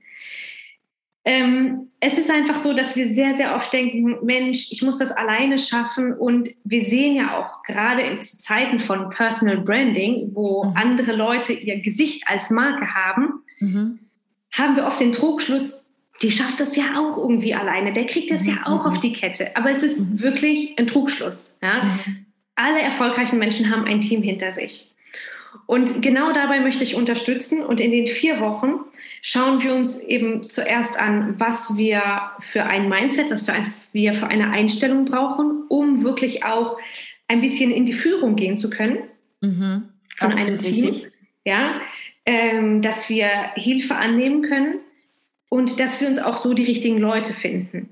Ähm, es ist einfach so, dass wir sehr, sehr oft denken, Mensch, ich muss das alleine schaffen. Und wir sehen ja auch gerade in Zeiten von Personal Branding, wo mhm. andere Leute ihr Gesicht als Marke haben, mhm. haben wir oft den Trugschluss, die schafft das ja auch irgendwie alleine, der kriegt das ja mhm, auch auf mhm. die Kette. Aber es ist mhm. wirklich ein Trugschluss. Ja? Alle erfolgreichen Menschen haben ein Team hinter sich. Und genau dabei möchte ich unterstützen. Und in den vier Wochen schauen wir uns eben zuerst an, was wir für ein Mindset, was für ein, wir für eine Einstellung brauchen, um wirklich auch ein bisschen in die Führung gehen zu können. Mhm. Von einem Team. Richtig. Ja, ähm, dass wir Hilfe annehmen können und dass wir uns auch so die richtigen Leute finden.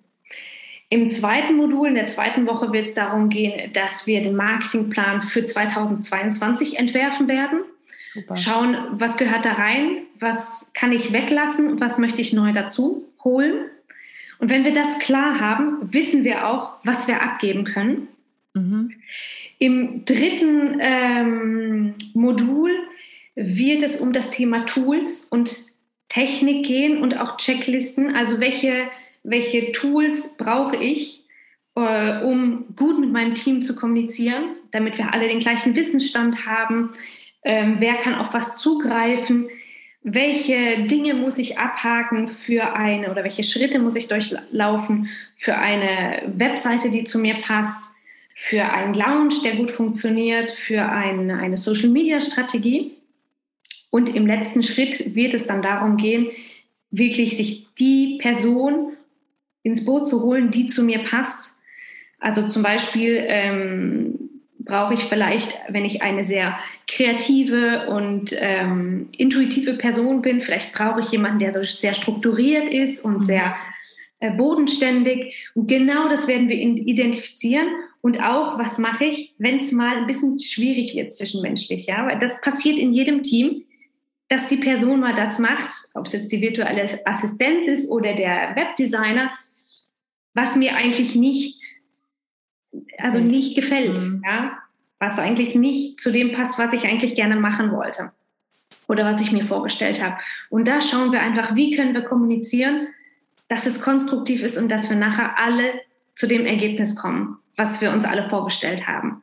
Im zweiten Modul, in der zweiten Woche wird es darum gehen, dass wir den Marketingplan für 2022 entwerfen werden. Super. Schauen, was gehört da rein, was kann ich weglassen, was möchte ich neu dazu holen. Und wenn wir das klar haben, wissen wir auch, was wir abgeben können. Mhm. Im dritten ähm, Modul wird es um das Thema Tools und Technik gehen und auch Checklisten. Also welche, welche Tools brauche ich, äh, um gut mit meinem Team zu kommunizieren, damit wir alle den gleichen Wissensstand haben. Ähm, wer kann auf was zugreifen? Welche Dinge muss ich abhaken für eine oder welche Schritte muss ich durchlaufen für eine Webseite, die zu mir passt, für einen Lounge, der gut funktioniert, für ein, eine Social-Media-Strategie? Und im letzten Schritt wird es dann darum gehen, wirklich sich die Person ins Boot zu holen, die zu mir passt. Also zum Beispiel ähm, brauche ich vielleicht, wenn ich eine sehr kreative und ähm, intuitive Person bin, vielleicht brauche ich jemanden, der so sehr strukturiert ist und mhm. sehr äh, bodenständig. Und genau das werden wir identifizieren. Und auch, was mache ich, wenn es mal ein bisschen schwierig wird zwischenmenschlich, ja, weil das passiert in jedem Team dass die Person mal das macht, ob es jetzt die virtuelle Assistenz ist oder der Webdesigner, was mir eigentlich nicht, also nicht gefällt, mhm. ja, was eigentlich nicht zu dem passt, was ich eigentlich gerne machen wollte oder was ich mir vorgestellt habe. Und da schauen wir einfach, wie können wir kommunizieren, dass es konstruktiv ist und dass wir nachher alle zu dem Ergebnis kommen, was wir uns alle vorgestellt haben.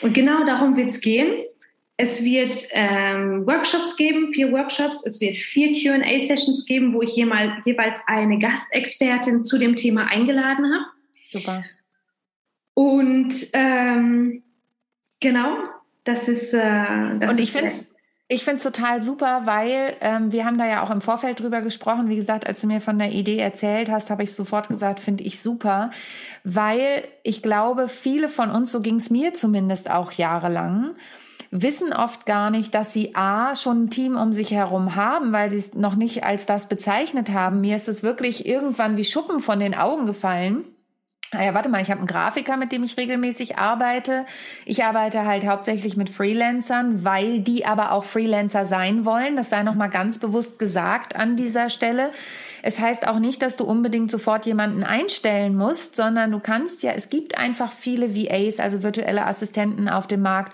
Und genau darum wird es gehen. Es wird ähm, Workshops geben, vier Workshops. Es wird vier QA-Sessions geben, wo ich jeweils eine Gastexpertin zu dem Thema eingeladen habe. Super. Und ähm, genau, das ist. Äh, das Und ich finde es ich finde es total super, weil ähm, wir haben da ja auch im Vorfeld drüber gesprochen. Wie gesagt, als du mir von der Idee erzählt hast, habe ich sofort gesagt, finde ich super, weil ich glaube, viele von uns, so ging es mir zumindest auch jahrelang, wissen oft gar nicht, dass sie A, schon ein Team um sich herum haben, weil sie es noch nicht als das bezeichnet haben. Mir ist es wirklich irgendwann wie Schuppen von den Augen gefallen. Ah warte mal, ich habe einen Grafiker, mit dem ich regelmäßig arbeite. Ich arbeite halt hauptsächlich mit Freelancern, weil die aber auch Freelancer sein wollen. Das sei nochmal ganz bewusst gesagt an dieser Stelle. Es heißt auch nicht, dass du unbedingt sofort jemanden einstellen musst, sondern du kannst ja, es gibt einfach viele VAs, also virtuelle Assistenten auf dem Markt,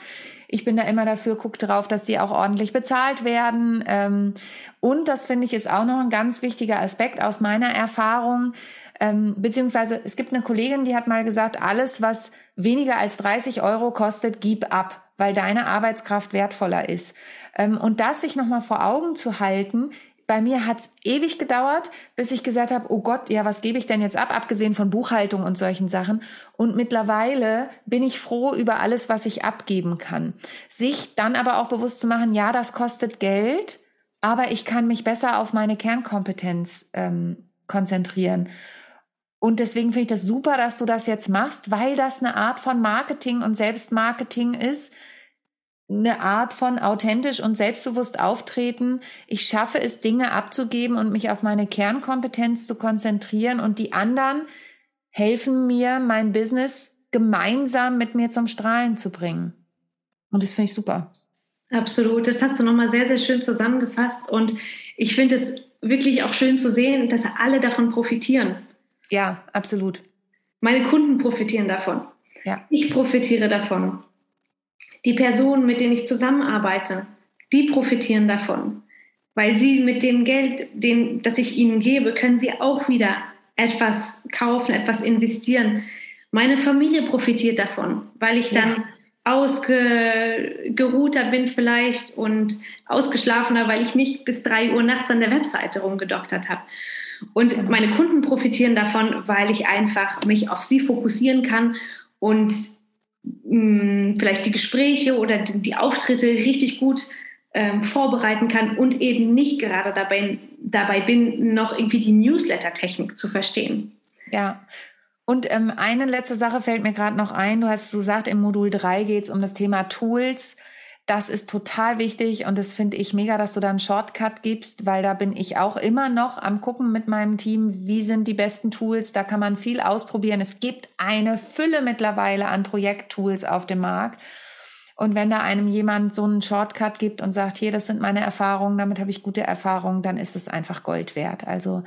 ich bin da immer dafür, guck drauf, dass die auch ordentlich bezahlt werden. Ähm, und das finde ich ist auch noch ein ganz wichtiger Aspekt aus meiner Erfahrung. Ähm, beziehungsweise es gibt eine Kollegin, die hat mal gesagt, alles, was weniger als 30 Euro kostet, gib ab, weil deine Arbeitskraft wertvoller ist. Ähm, und das sich nochmal vor Augen zu halten, bei mir hat's ewig gedauert, bis ich gesagt habe, oh Gott, ja, was gebe ich denn jetzt ab, abgesehen von Buchhaltung und solchen Sachen. Und mittlerweile bin ich froh über alles, was ich abgeben kann. Sich dann aber auch bewusst zu machen, ja, das kostet Geld, aber ich kann mich besser auf meine Kernkompetenz ähm, konzentrieren. Und deswegen finde ich das super, dass du das jetzt machst, weil das eine Art von Marketing und Selbstmarketing ist, eine Art von authentisch und selbstbewusst auftreten. Ich schaffe es, Dinge abzugeben und mich auf meine Kernkompetenz zu konzentrieren und die anderen helfen mir, mein Business gemeinsam mit mir zum Strahlen zu bringen. Und das finde ich super. Absolut. Das hast du nochmal sehr, sehr schön zusammengefasst. Und ich finde es wirklich auch schön zu sehen, dass alle davon profitieren. Ja, absolut. Meine Kunden profitieren davon. Ja. Ich profitiere davon. Die Personen, mit denen ich zusammenarbeite, die profitieren davon. Weil sie mit dem Geld, den, das ich ihnen gebe, können sie auch wieder etwas kaufen, etwas investieren. Meine Familie profitiert davon, weil ich dann ja. ausgeruhter bin vielleicht und ausgeschlafener, weil ich nicht bis drei Uhr nachts an der Webseite rumgedoktert habe. Und genau. meine Kunden profitieren davon, weil ich einfach mich auf sie fokussieren kann und mh, vielleicht die Gespräche oder die, die Auftritte richtig gut ähm, vorbereiten kann und eben nicht gerade dabei, dabei bin, noch irgendwie die Newsletter-Technik zu verstehen. Ja. Und ähm, eine letzte Sache fällt mir gerade noch ein. Du hast gesagt, im Modul 3 geht es um das Thema Tools. Das ist total wichtig und das finde ich mega, dass du da einen Shortcut gibst, weil da bin ich auch immer noch am gucken mit meinem Team, wie sind die besten Tools. Da kann man viel ausprobieren. Es gibt eine Fülle mittlerweile an Projekttools auf dem Markt. Und wenn da einem jemand so einen Shortcut gibt und sagt, hier, das sind meine Erfahrungen, damit habe ich gute Erfahrungen, dann ist es einfach Gold wert. Also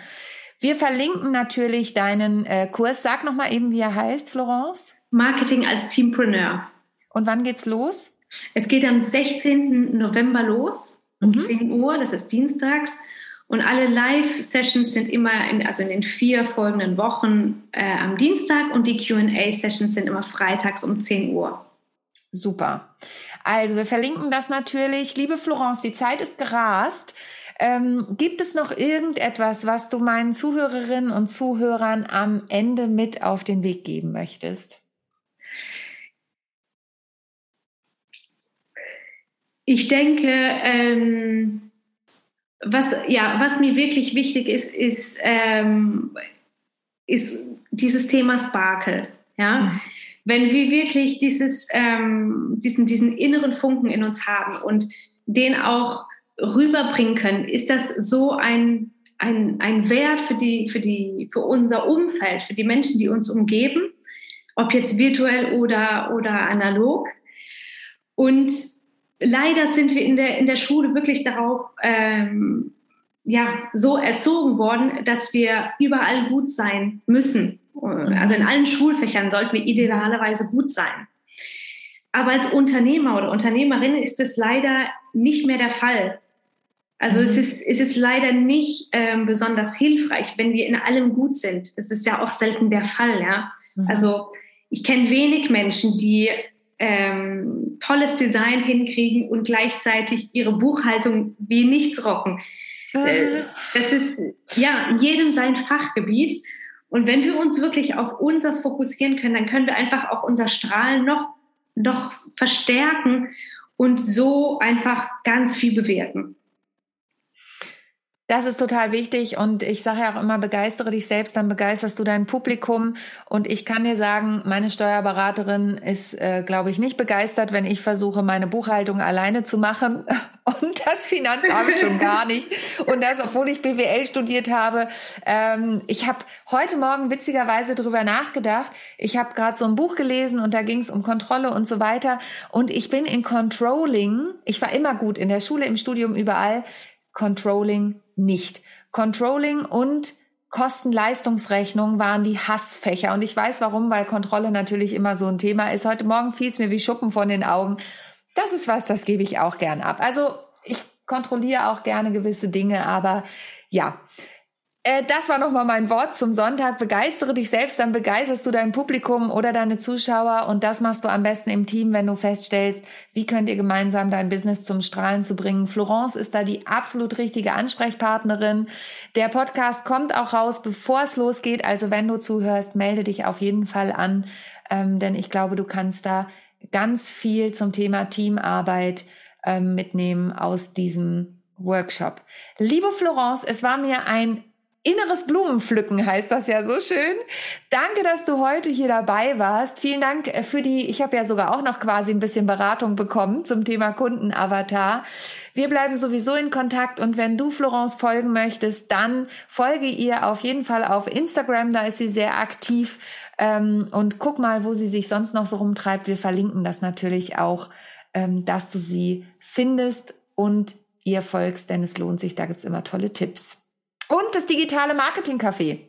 wir verlinken natürlich deinen äh, Kurs. Sag noch mal eben, wie er heißt, Florence. Marketing als Teampreneur. Und wann geht's los? Es geht am 16. November los, um mhm. 10 Uhr, das ist dienstags. Und alle Live-Sessions sind immer, in, also in den vier folgenden Wochen äh, am Dienstag und die QA-Sessions sind immer freitags um 10 Uhr. Super. Also wir verlinken das natürlich. Liebe Florence, die Zeit ist gerast. Ähm, gibt es noch irgendetwas, was du meinen Zuhörerinnen und Zuhörern am Ende mit auf den Weg geben möchtest? Ich denke, ähm, was, ja, was mir wirklich wichtig ist, ist, ähm, ist dieses Thema Sparkle. Ja? Mhm. Wenn wir wirklich dieses, ähm, diesen, diesen inneren Funken in uns haben und den auch rüberbringen können, ist das so ein, ein, ein Wert für, die, für, die, für unser Umfeld, für die Menschen, die uns umgeben, ob jetzt virtuell oder, oder analog. Und leider sind wir in der, in der Schule wirklich darauf ähm, ja, so erzogen worden, dass wir überall gut sein müssen. Also in allen Schulfächern sollten wir idealerweise gut sein. Aber als Unternehmer oder Unternehmerin ist es leider nicht mehr der Fall. Also mhm. es, ist, es ist leider nicht ähm, besonders hilfreich, wenn wir in allem gut sind. Das ist ja auch selten der Fall. Ja? Mhm. Also ich kenne wenig Menschen, die ähm, tolles Design hinkriegen und gleichzeitig ihre Buchhaltung wie nichts rocken. Äh. Das ist ja jedem sein Fachgebiet. Und wenn wir uns wirklich auf unseres fokussieren können, dann können wir einfach auch unser Strahlen noch, noch verstärken und so einfach ganz viel bewirken. Das ist total wichtig und ich sage ja auch immer, begeistere dich selbst, dann begeisterst du dein Publikum. Und ich kann dir sagen, meine Steuerberaterin ist, äh, glaube ich, nicht begeistert, wenn ich versuche, meine Buchhaltung alleine zu machen und das Finanzamt schon gar nicht. Und das, obwohl ich BWL studiert habe. Ähm, ich habe heute Morgen witzigerweise drüber nachgedacht. Ich habe gerade so ein Buch gelesen und da ging es um Kontrolle und so weiter. Und ich bin in Controlling. Ich war immer gut in der Schule, im Studium, überall. Controlling nicht. Controlling und Kosten-Leistungsrechnung waren die Hassfächer. Und ich weiß warum, weil Kontrolle natürlich immer so ein Thema ist. Heute Morgen fiel es mir wie Schuppen von den Augen. Das ist was, das gebe ich auch gern ab. Also ich kontrolliere auch gerne gewisse Dinge, aber ja, äh, das war nochmal mein Wort zum Sonntag. Begeistere dich selbst, dann begeisterst du dein Publikum oder deine Zuschauer. Und das machst du am besten im Team, wenn du feststellst, wie könnt ihr gemeinsam dein Business zum Strahlen zu bringen. Florence ist da die absolut richtige Ansprechpartnerin. Der Podcast kommt auch raus, bevor es losgeht. Also wenn du zuhörst, melde dich auf jeden Fall an, ähm, denn ich glaube, du kannst da ganz viel zum Thema Teamarbeit ähm, mitnehmen aus diesem Workshop. Liebe Florence, es war mir ein Inneres Blumenpflücken heißt das ja so schön. Danke, dass du heute hier dabei warst. Vielen Dank äh, für die, ich habe ja sogar auch noch quasi ein bisschen Beratung bekommen zum Thema Kundenavatar. Wir bleiben sowieso in Kontakt und wenn du Florence folgen möchtest, dann folge ihr auf jeden Fall auf Instagram, da ist sie sehr aktiv ähm, und guck mal, wo sie sich sonst noch so rumtreibt. Wir verlinken das natürlich auch, ähm, dass du sie findest und ihr folgst, denn es lohnt sich, da gibt's immer tolle Tipps. Und das digitale Marketing-Café.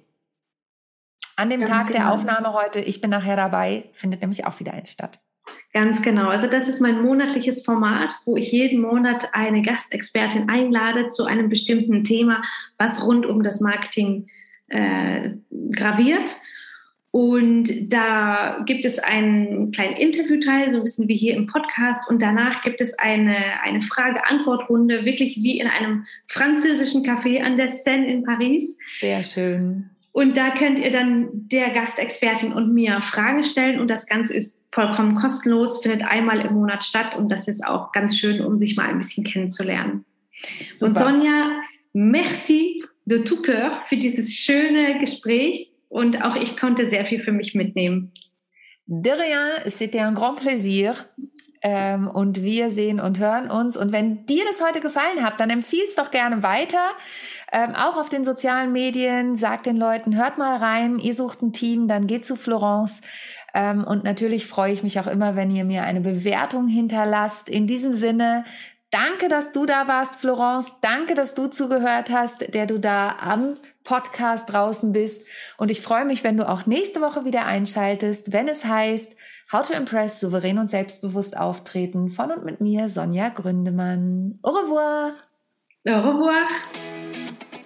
An dem Ganz Tag genau. der Aufnahme heute, ich bin nachher dabei, findet nämlich auch wieder eins statt. Ganz genau. Also das ist mein monatliches Format, wo ich jeden Monat eine Gastexpertin einlade zu einem bestimmten Thema, was rund um das Marketing äh, graviert. Und da gibt es einen kleinen Interviewteil, so ein bisschen wie hier im Podcast. Und danach gibt es eine, eine Frage-Antwort-Runde, wirklich wie in einem französischen Café an der Seine in Paris. Sehr schön. Und da könnt ihr dann der Gastexpertin und mir Fragen stellen. Und das Ganze ist vollkommen kostenlos, findet einmal im Monat statt. Und das ist auch ganz schön, um sich mal ein bisschen kennenzulernen. Super. Und Sonja, merci de tout cœur für dieses schöne Gespräch. Und auch ich konnte sehr viel für mich mitnehmen. De rien, c'était un grand plaisir. Ähm, und wir sehen und hören uns. Und wenn dir das heute gefallen hat, dann empfiehl es doch gerne weiter. Ähm, auch auf den sozialen Medien. Sag den Leuten, hört mal rein. Ihr sucht ein Team, dann geht zu Florence. Ähm, und natürlich freue ich mich auch immer, wenn ihr mir eine Bewertung hinterlasst. In diesem Sinne, danke, dass du da warst, Florence. Danke, dass du zugehört hast, der du da am Podcast draußen bist. Und ich freue mich, wenn du auch nächste Woche wieder einschaltest, wenn es heißt How to Impress, souverän und selbstbewusst auftreten von und mit mir, Sonja Gründemann. Au revoir. Au revoir.